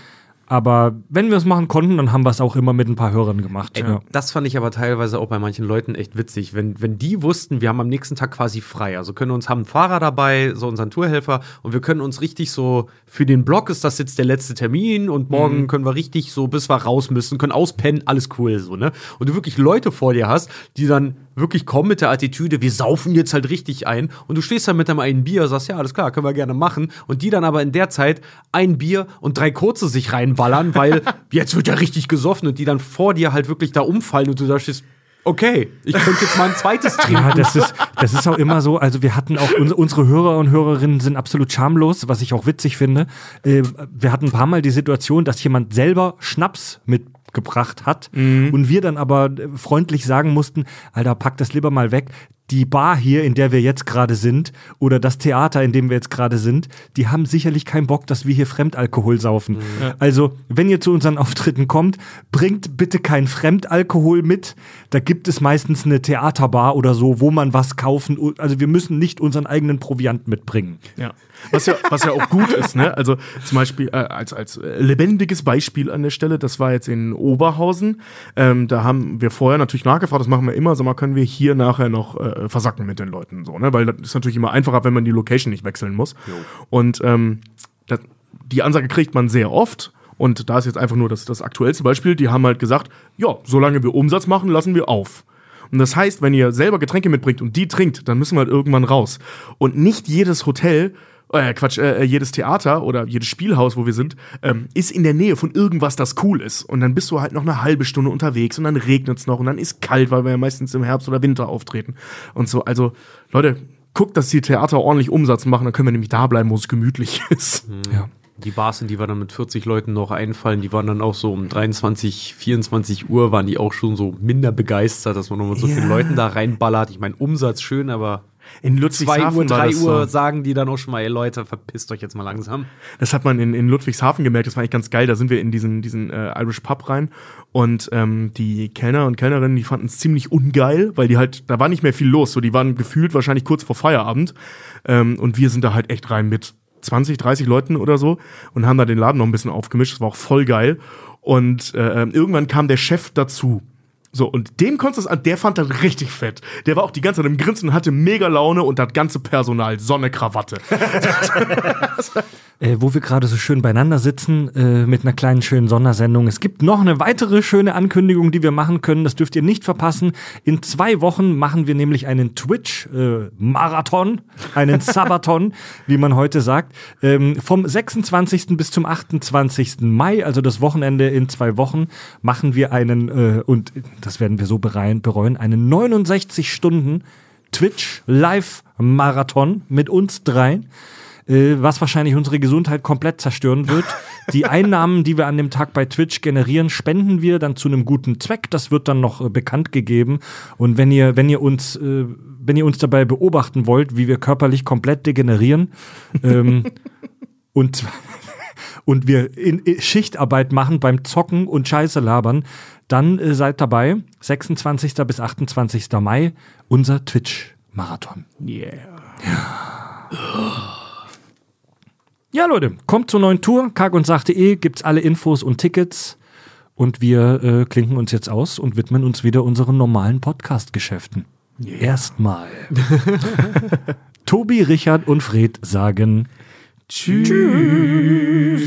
Aber wenn wir es machen konnten, dann haben wir es auch immer mit ein paar Hörern gemacht. Ey, ja. Das fand ich aber teilweise auch bei manchen Leuten echt witzig. Wenn, wenn die wussten, wir haben am nächsten Tag quasi frei. Also können uns, haben einen Fahrer dabei, so unseren Tourhelfer, und wir können uns richtig so, für den Blog ist das jetzt der letzte Termin und morgen können wir richtig so, bis wir raus müssen, können auspennen, alles cool, so, ne? Und du wirklich Leute vor dir hast, die dann wirklich kommen mit der Attitüde, wir saufen jetzt halt richtig ein und du stehst dann mit einem einen Bier, sagst, ja, alles klar, können wir gerne machen und die dann aber in der Zeit ein Bier und drei kurze sich reinballern, weil jetzt wird ja richtig gesoffen und die dann vor dir halt wirklich da umfallen und du da stehst, okay, ich könnte jetzt mal ein zweites trinken. Ja, das ist, das ist auch immer so. Also wir hatten auch unsere, Hörer und Hörerinnen sind absolut schamlos, was ich auch witzig finde. Äh, wir hatten ein paar Mal die Situation, dass jemand selber Schnaps mitgebracht hat und wir dann aber freundlich sagen mussten, Alter, pack das lieber mal weg. Die Bar hier, in der wir jetzt gerade sind, oder das Theater, in dem wir jetzt gerade sind, die haben sicherlich keinen Bock, dass wir hier Fremdalkohol saufen. Also, wenn ihr zu unseren Auftritten kommt, bringt bitte kein Fremdalkohol mit. Da gibt es meistens eine Theaterbar oder so, wo man was kaufen. Also, wir müssen nicht unseren eigenen Proviant mitbringen. Ja. Was ja, was ja auch gut ist, ne? Also zum Beispiel äh, als, als lebendiges Beispiel an der Stelle, das war jetzt in Oberhausen. Ähm, da haben wir vorher natürlich nachgefragt, das machen wir immer, sag mal, können wir hier nachher noch äh, versacken mit den Leuten so, ne? Weil das ist natürlich immer einfacher, wenn man die Location nicht wechseln muss. Und ähm, das, die Ansage kriegt man sehr oft. Und da ist jetzt einfach nur das, das aktuellste Beispiel. Die haben halt gesagt, ja, solange wir Umsatz machen, lassen wir auf. Und das heißt, wenn ihr selber Getränke mitbringt und die trinkt, dann müssen wir halt irgendwann raus. Und nicht jedes Hotel, äh, Quatsch, äh, jedes Theater oder jedes Spielhaus, wo wir sind, ähm, ist in der Nähe von irgendwas, das cool ist. Und dann bist du halt noch eine halbe Stunde unterwegs und dann regnet es noch und dann ist kalt, weil wir ja meistens im Herbst oder Winter auftreten. Und so, also Leute, guckt, dass die Theater ordentlich Umsatz machen, dann können wir nämlich da bleiben, wo es gemütlich ist. Ja. Die Bars, in die wir dann mit 40 Leuten noch einfallen, die waren dann auch so um 23, 24 Uhr, waren die auch schon so minder begeistert, dass man noch mit so Ja. vielen Leuten da reinballert. Ich meine, Umsatz schön, aber In 2 Ludwigshafen Uhr, war 3 das Uhr so. sagen die dann auch schon mal, ey Leute, verpisst euch jetzt mal langsam. Das hat man in, in Ludwigshafen gemerkt, das war eigentlich ganz geil. Da sind wir in diesen, diesen äh, Irish Pub rein und ähm, die Kellner und Kellnerinnen, die fanden es ziemlich ungeil, weil die halt, da war nicht mehr viel los. So, die waren gefühlt wahrscheinlich kurz vor Feierabend. Ähm, und wir sind da halt echt rein mit 20, 30 Leuten oder so und haben da den Laden noch ein bisschen aufgemischt. Das war auch voll geil. Und äh, ähm, irgendwann kam der Chef dazu. So, und dem konntest du an, der fand das richtig fett. Der war auch die ganze Zeit im Grinsen und hatte mega Laune und das ganze Personal, Sonne, Krawatte. Äh, wo wir gerade so schön beieinander sitzen mit einer kleinen schönen Sondersendung. Es gibt noch eine weitere schöne Ankündigung, die wir machen können. Das dürft ihr nicht verpassen. In zwei Wochen machen wir nämlich einen Twitch-Marathon, einen Sabaton, wie man heute sagt. Ähm, vom 26. bis zum 28. Mai, also das Wochenende in zwei Wochen, machen wir einen, äh, und das werden wir so bereuen, bereuen einen 69 Stunden Twitch-Live-Marathon mit uns dreien äh, was wahrscheinlich unsere Gesundheit komplett zerstören wird. Die Einnahmen, die wir an dem Tag bei Twitch generieren, spenden wir dann zu einem guten Zweck. Das wird dann noch äh, bekannt gegeben. Und wenn ihr, wenn ihr uns, äh, wenn ihr uns dabei beobachten wollt, wie wir körperlich komplett degenerieren ähm, und und wir in, in Schichtarbeit machen beim Zocken und Scheiße labern, dann äh, seid dabei. 26. bis 28. Mai unser Twitch-Marathon. Yeah. Ja, Leute, kommt zur neuen Tour. Karg und Sach.de gibt's alle Infos und Tickets. Und wir äh, klinken uns jetzt aus und widmen uns wieder unseren normalen Podcast-Geschäften. Erstmal. Tobi, Richard und Fred sagen Tschüss.